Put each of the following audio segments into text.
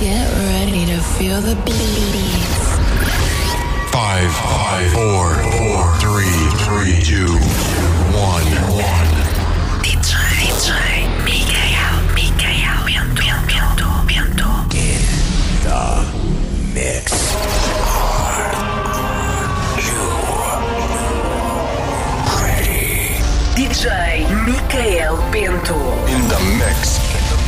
Get ready to feel the beats. Five, five, four, four, three, three, two, one, one. DJ, DJ, Mikael, Mikael, Bento, Bento, Bento. Mix. DJ Mikael Bento. In the mix.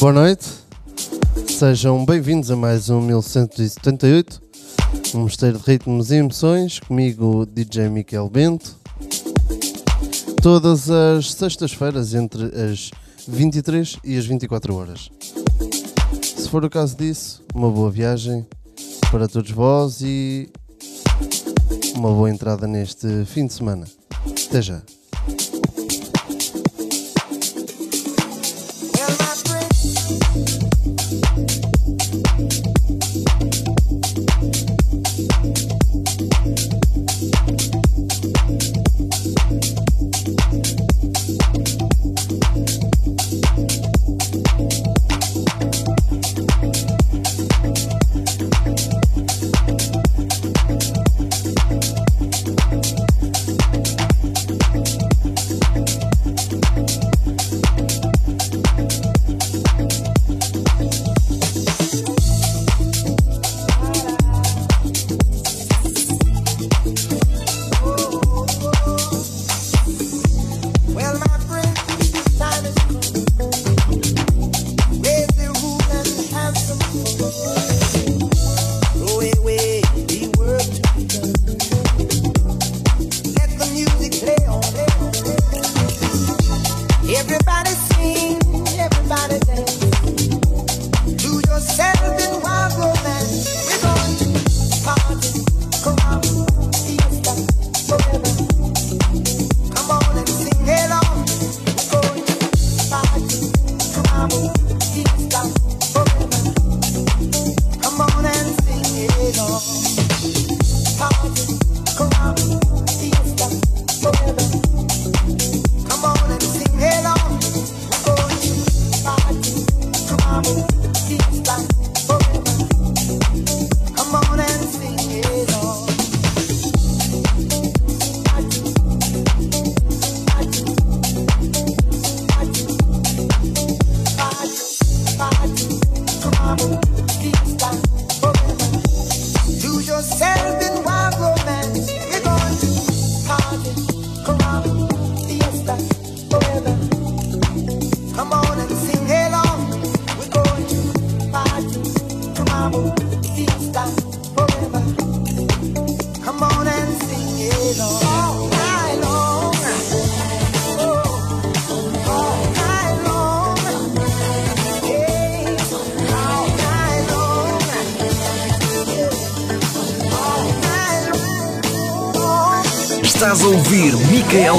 Boa noite, sejam bem-vindos a mais um 1178, um mosteiro de ritmos e emoções, comigo DJ Miquel Bento, todas as sextas-feiras entre as 23 e as 24 horas. Se for o caso disso, uma boa viagem para todos vós e uma boa entrada neste fim de semana. Até já.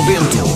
Micael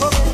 Oh.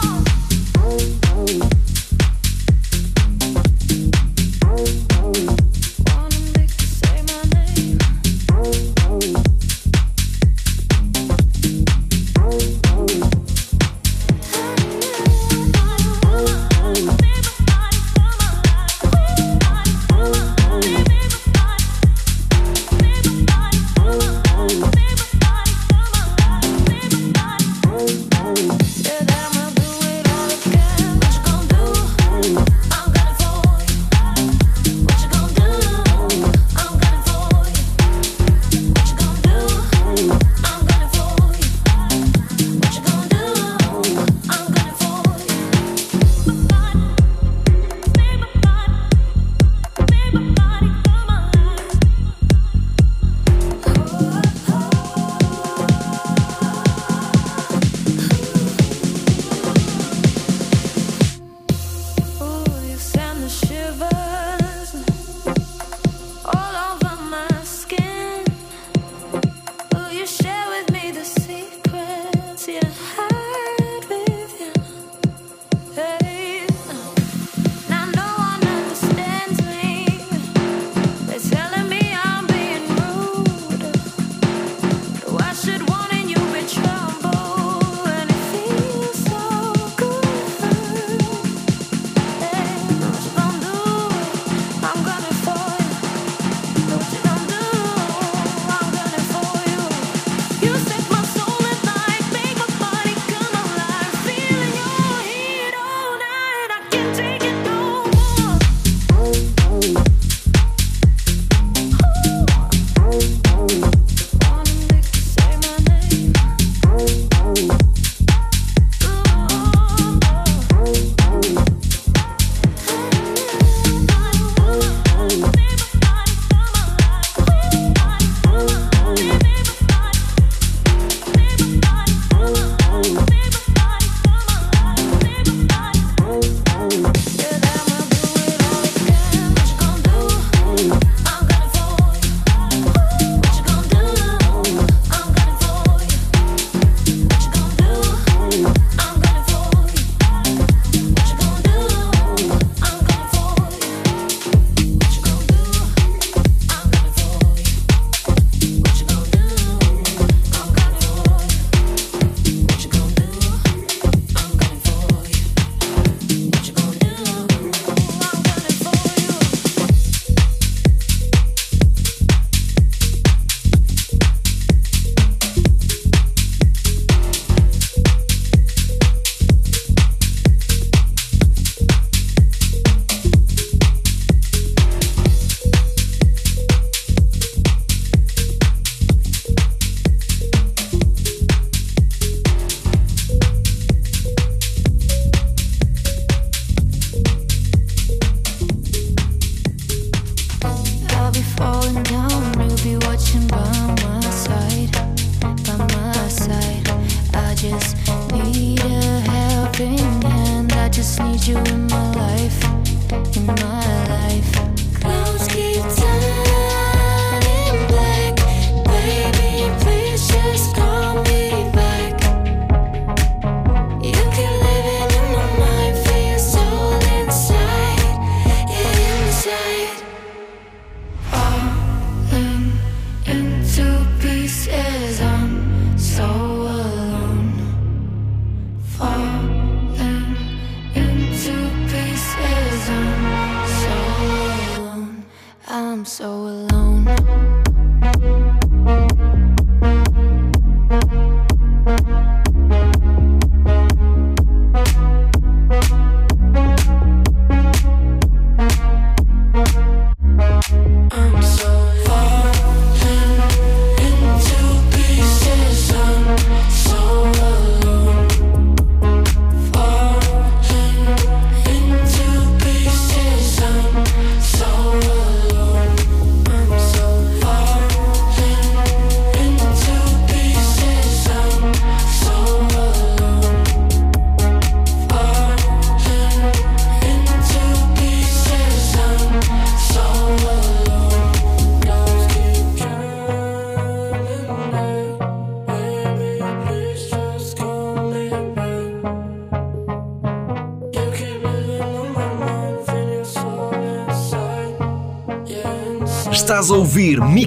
I'm so alone.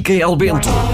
Micael Bento.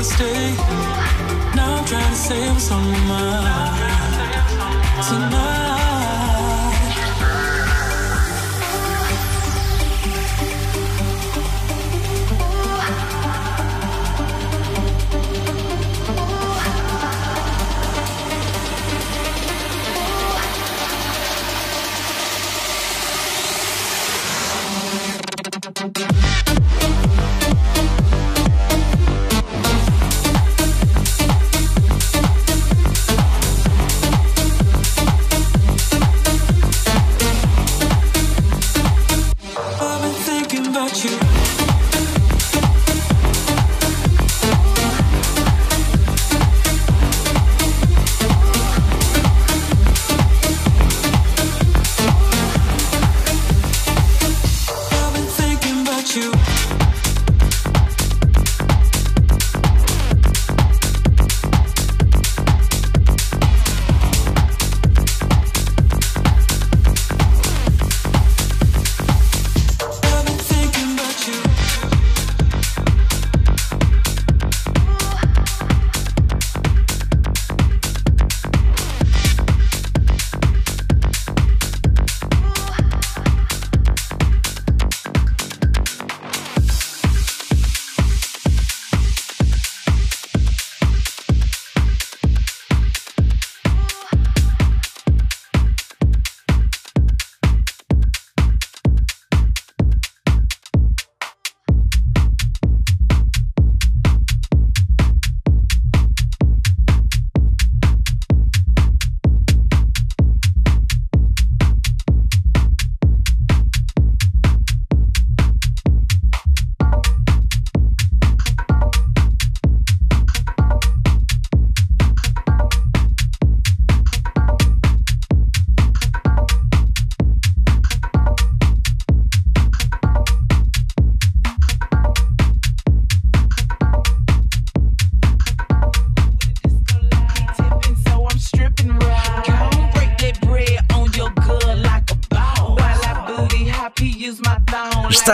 Stay. Now I'm trying to say what's on my mind. Tonight.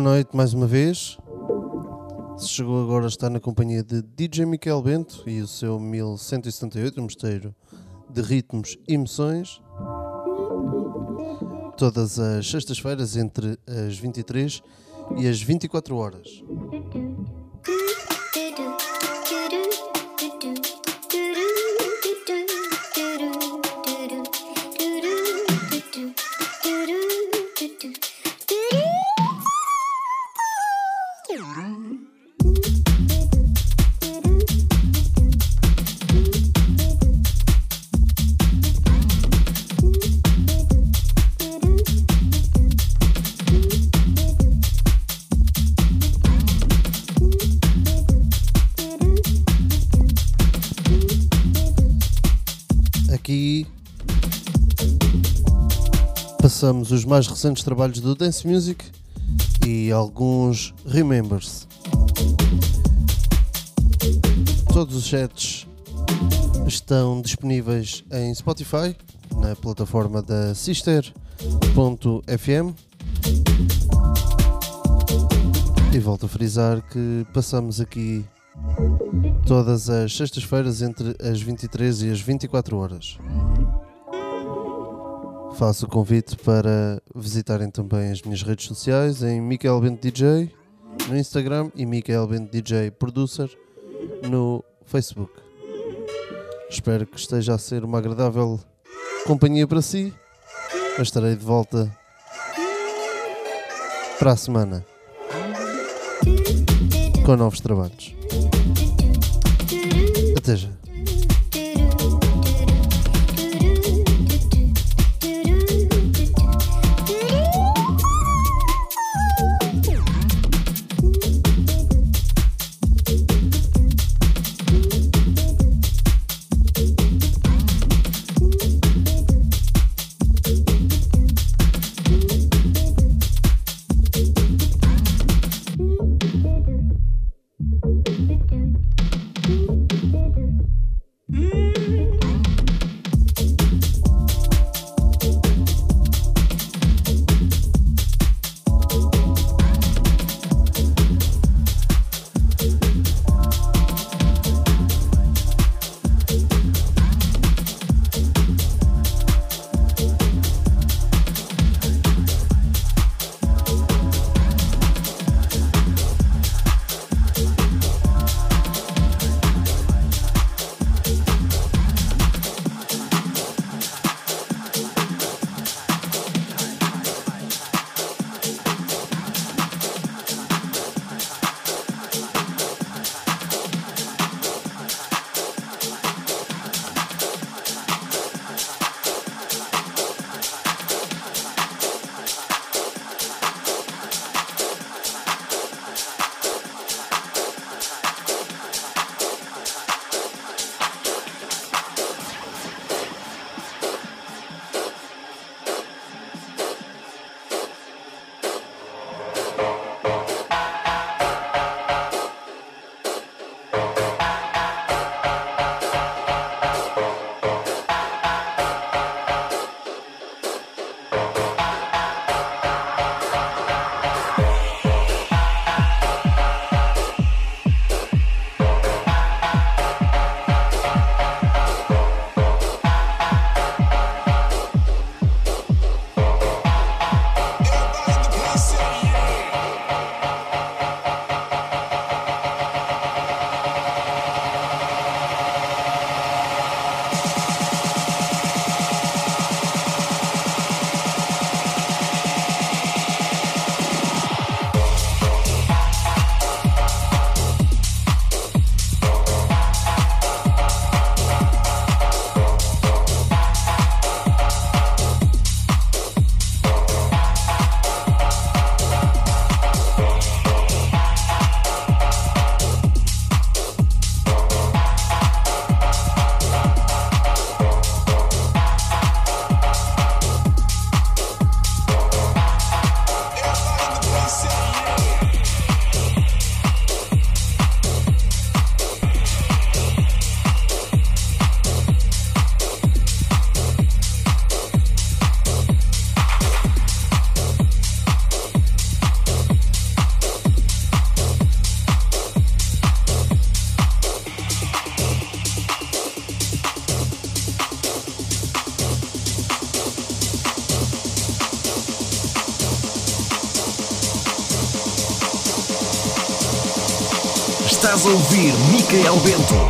Boa noite mais uma vez. Se chegou agora está na companhia de DJ Miquel Bento e o seu 1178, um mosteiro de ritmos e emoções. Todas as sextas-feiras entre as 23 e as 24 horas. Passamos os mais recentes trabalhos do Dance Music e alguns Remembers. Todos os sets estão disponíveis em Spotify, na plataforma da Sister.fm. E volto a frisar que passamos aqui todas as sextas-feiras entre as 23 e as 24 horas. Faço o convite para visitarem também as minhas redes sociais em Michael Bento DJ no Instagram e Michael Bento DJ Producer no Facebook. Espero que esteja a ser uma agradável companhia para si. Mas estarei de volta para a semana com novos trabalhos. Até já. Ouvir Micael Bento.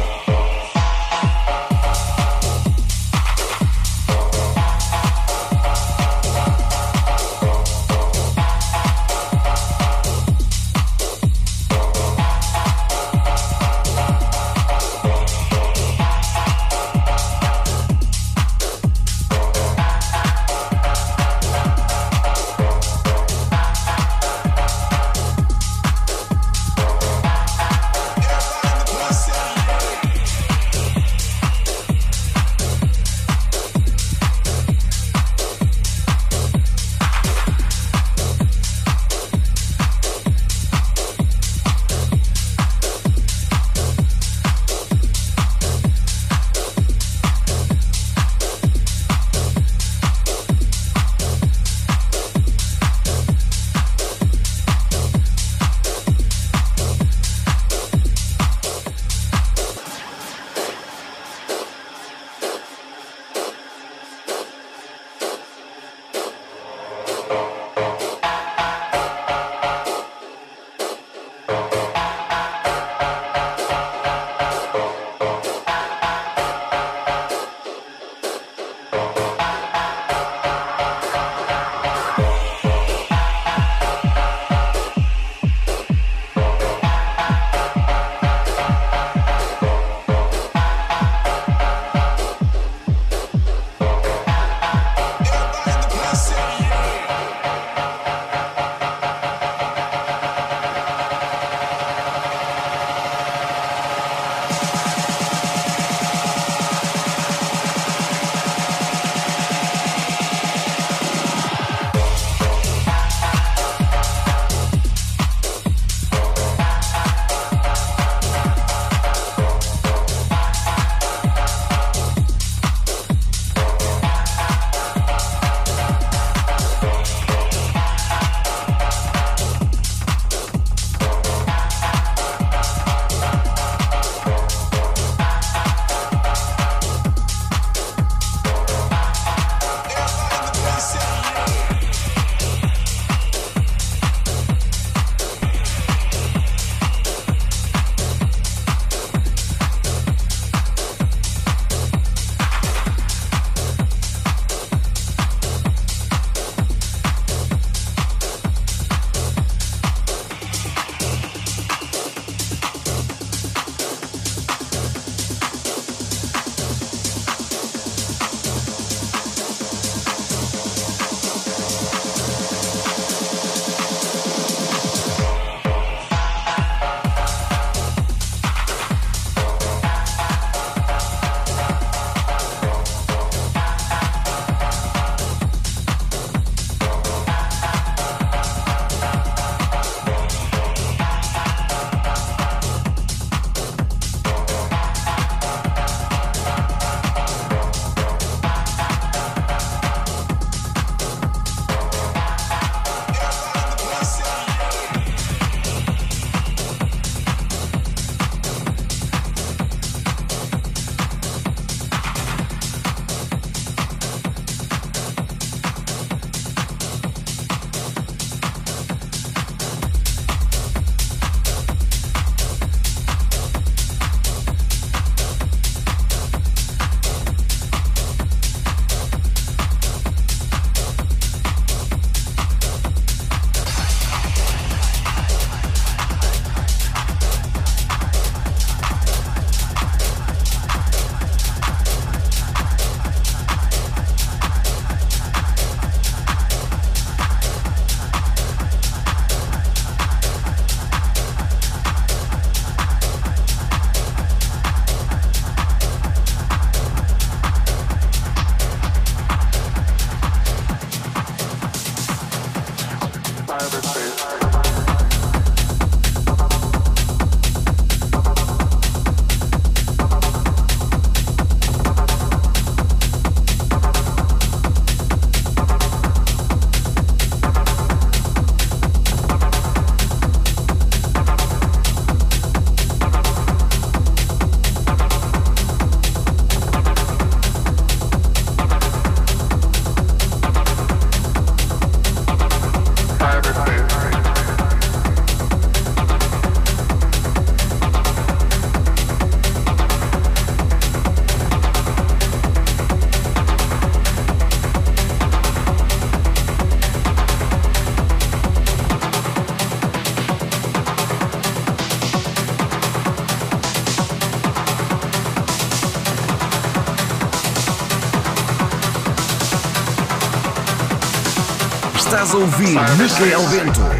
Ouvir Micael Bento.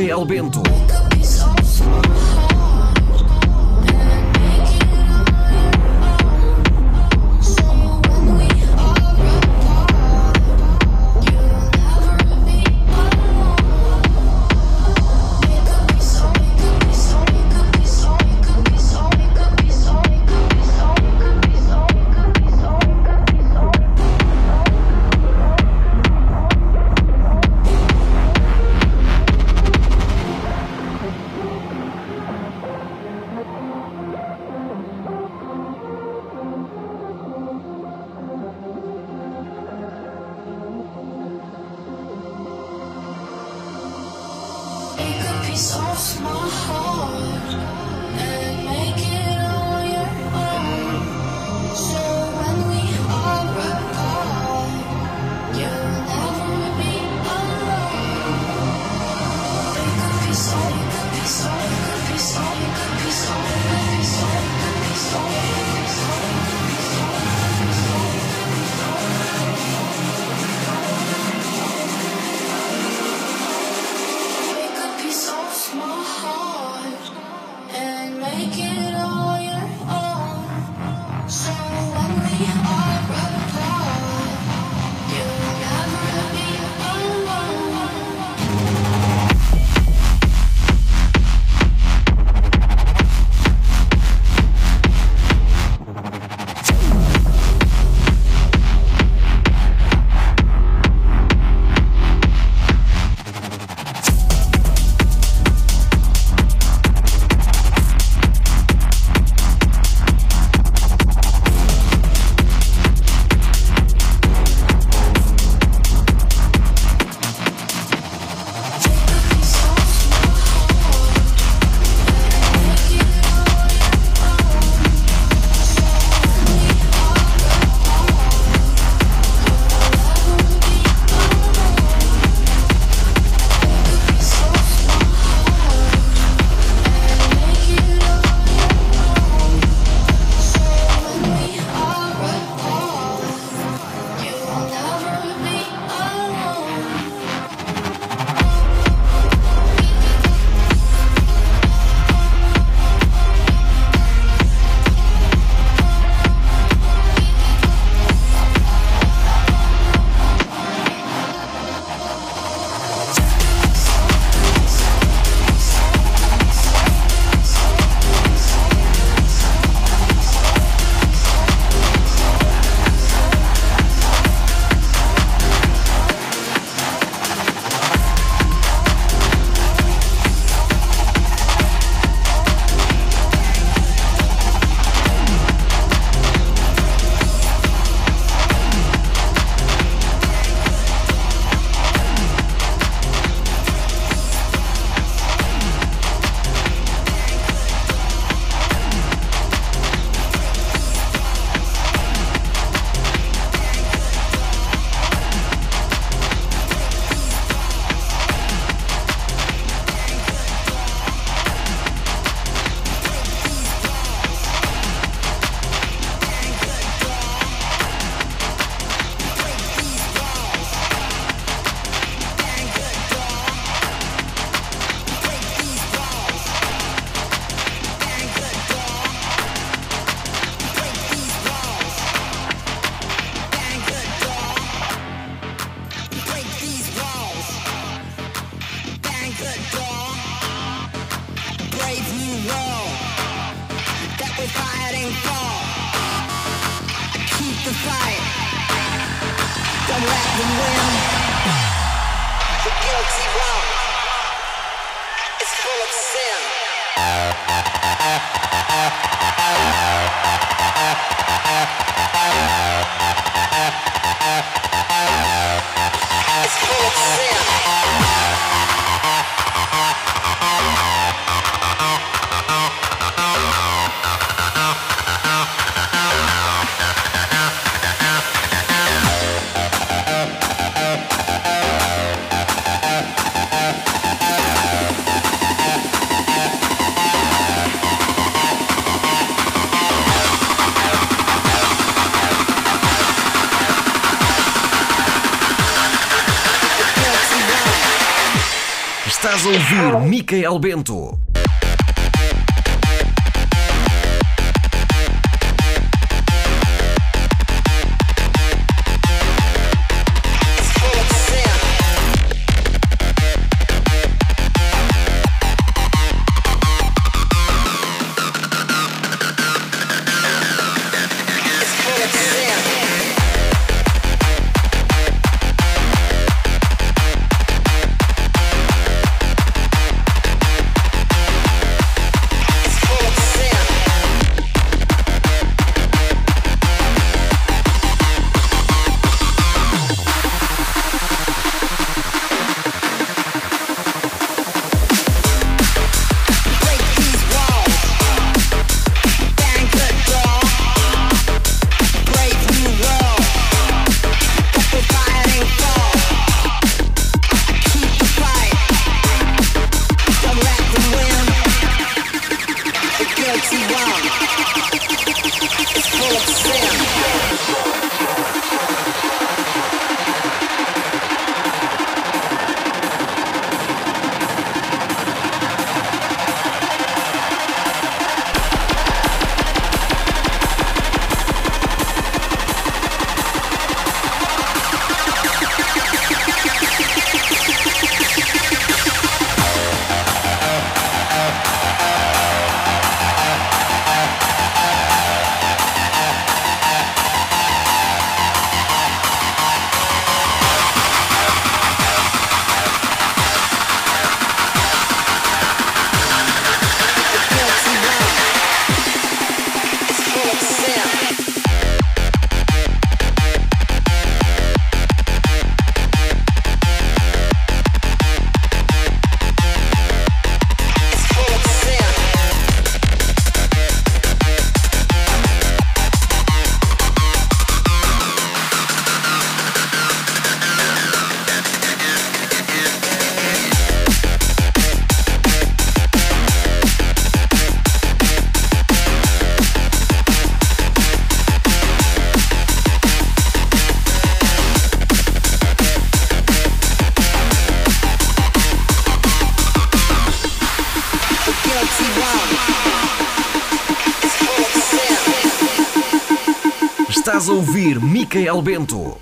Micael Bento. Ouvir Micael Bento. Estás a ouvir Micael Bento.